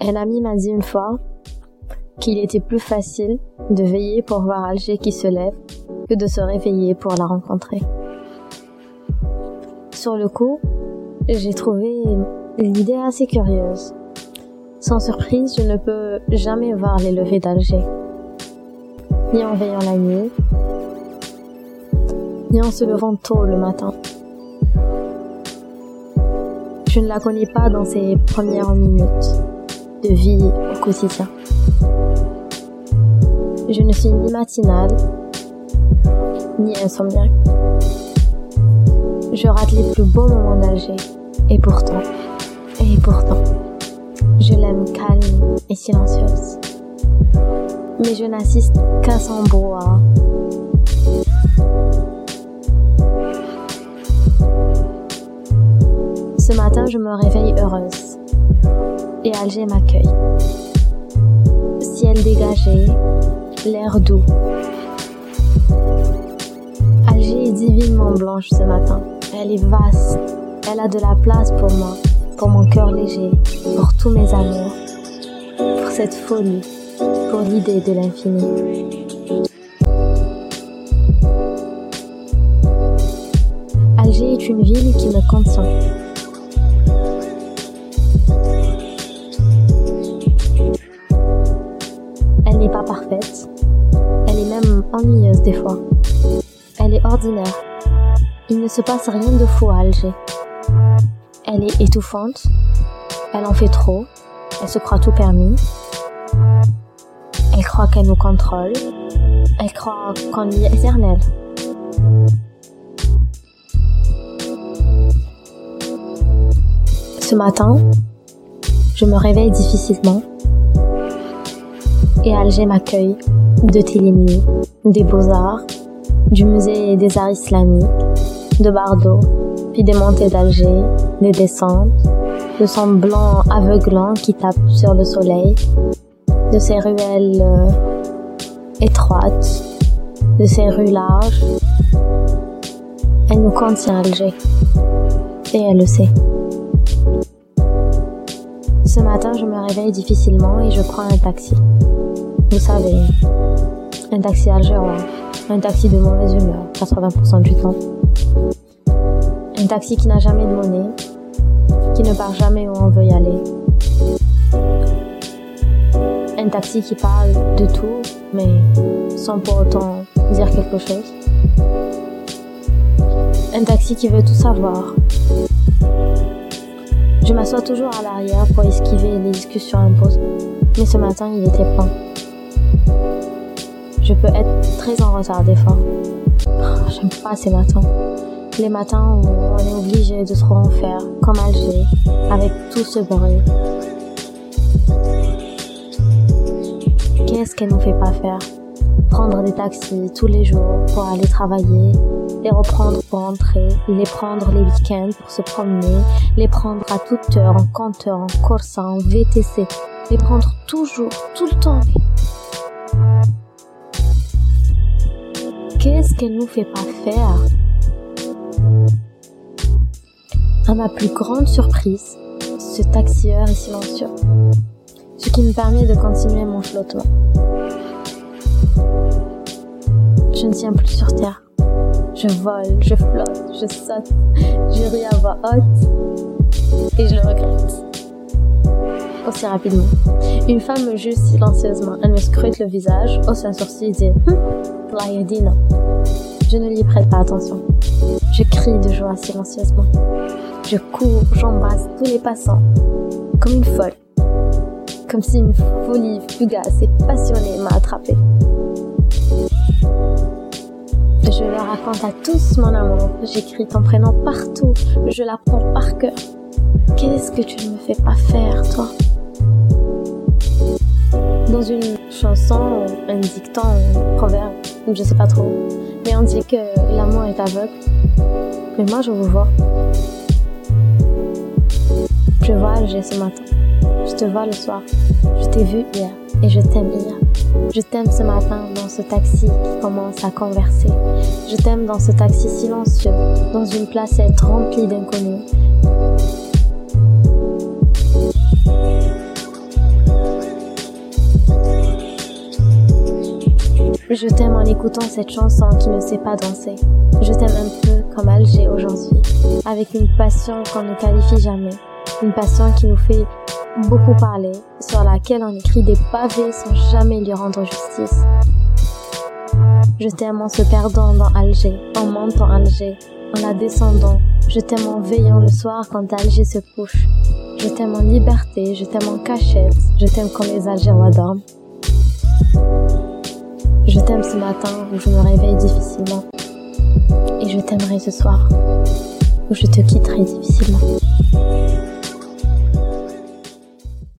Un ami m'a dit une fois qu'il était plus facile de veiller pour voir Alger qui se lève que de se réveiller pour la rencontrer. Sur le coup, j'ai trouvé l'idée assez curieuse. Sans surprise, je ne peux jamais voir les levées d'Alger. Ni en veillant la nuit, ni en se levant tôt le matin. Je ne la connais pas dans ses premières minutes de vie au quotidien. Je ne suis ni matinale, ni insomniaque. Je rate les plus beaux moments d'Alger. Et pourtant, et pourtant, je l'aime calme et silencieuse. Mais je n'assiste qu'à son brouhaha. Je me réveille heureuse. Et Alger m'accueille. Ciel dégagé, l'air doux. Alger est divinement blanche ce matin. Elle est vaste. Elle a de la place pour moi, pour mon cœur léger, pour tous mes amours, pour cette folie, pour l'idée de l'infini. Alger est une ville qui me contient. N'est pas parfaite. Elle est même ennuyeuse des fois. Elle est ordinaire. Il ne se passe rien de fou à Alger. Elle est étouffante. Elle en fait trop. Elle se croit tout permis. Elle croit qu'elle nous contrôle. Elle croit qu'on est éternel. Ce matin, je me réveille difficilement et Alger m'accueille de Télémy, des Beaux-Arts, du musée des arts islamiques, de Bardo, puis des montées d'Alger, des descentes, de son blanc aveuglant qui tape sur le soleil, de ses ruelles euh, étroites, de ses rues larges. Elle nous contient Alger, et elle le sait. Ce matin, je me réveille difficilement et je prends un taxi. Vous savez, un taxi algérien, un taxi de mauvaise humeur, 80% du temps. Un taxi qui n'a jamais de monnaie, qui ne part jamais où on veut y aller. Un taxi qui parle de tout, mais sans pour autant dire quelque chose. Un taxi qui veut tout savoir. Je m'assois toujours à l'arrière pour esquiver les discussions imposées. Mais ce matin, il était plein. Je peux être très en retard des fois. Oh, J'aime pas ces matins. Les matins où on est obligé de en faire, comme Alger, avec tout ce bruit. Qu'est-ce qu'elle nous fait pas faire? Prendre des taxis tous les jours pour aller travailler, les reprendre pour rentrer, les prendre les week-ends pour se promener, les prendre à toute heure en compteur, en Corsa, en VTC, les prendre toujours, tout le temps. Qu'est-ce qu'elle nous fait pas faire? À ma plus grande surprise, ce taxieur est silencieux, ce qui me permet de continuer mon flottement. Je ne tiens plus sur terre. Je vole, je flotte, je saute, je ris à voix haute et je le regrette. Aussi rapidement. Une femme me juge silencieusement. Elle me scrute le visage, hausse un sourcil et dit hum, dit non. Je ne lui prête pas attention. Je crie de joie silencieusement. Je cours, j'embrasse tous les passants, comme une folle. Comme si une folie fugace et passionnée m'a attrapée. Je leur raconte à tous mon amour. J'écris ton prénom partout. Je l'apprends par cœur. Qu'est-ce que tu ne me fais pas faire, toi? Dans une chanson, un dicton, un proverbe, je sais pas trop. Mais on dit que l'amour est aveugle. Mais moi, je vous vois. Je vois Alger ce matin. Je te vois le soir. Je t'ai vu hier et je t'aime hier. Je t'aime ce matin dans ce taxi qui commence à converser. Je t'aime dans ce taxi silencieux, dans une placette remplie d'inconnus. Je t'aime en écoutant cette chanson qui ne sait pas danser. Je t'aime un peu comme Alger aujourd'hui, avec une passion qu'on ne qualifie jamais, une passion qui nous fait beaucoup parler, sur laquelle on écrit des pavés sans jamais lui rendre justice. Je t'aime en se perdant dans Alger, en montant Alger, en la descendant. Je t'aime en veillant le soir quand Alger se couche. Je t'aime en liberté, je t'aime en cachette, je t'aime quand les Algérois dorment. Je t'aime ce matin où je me réveille difficilement. Et je t'aimerai ce soir où je te quitterai difficilement.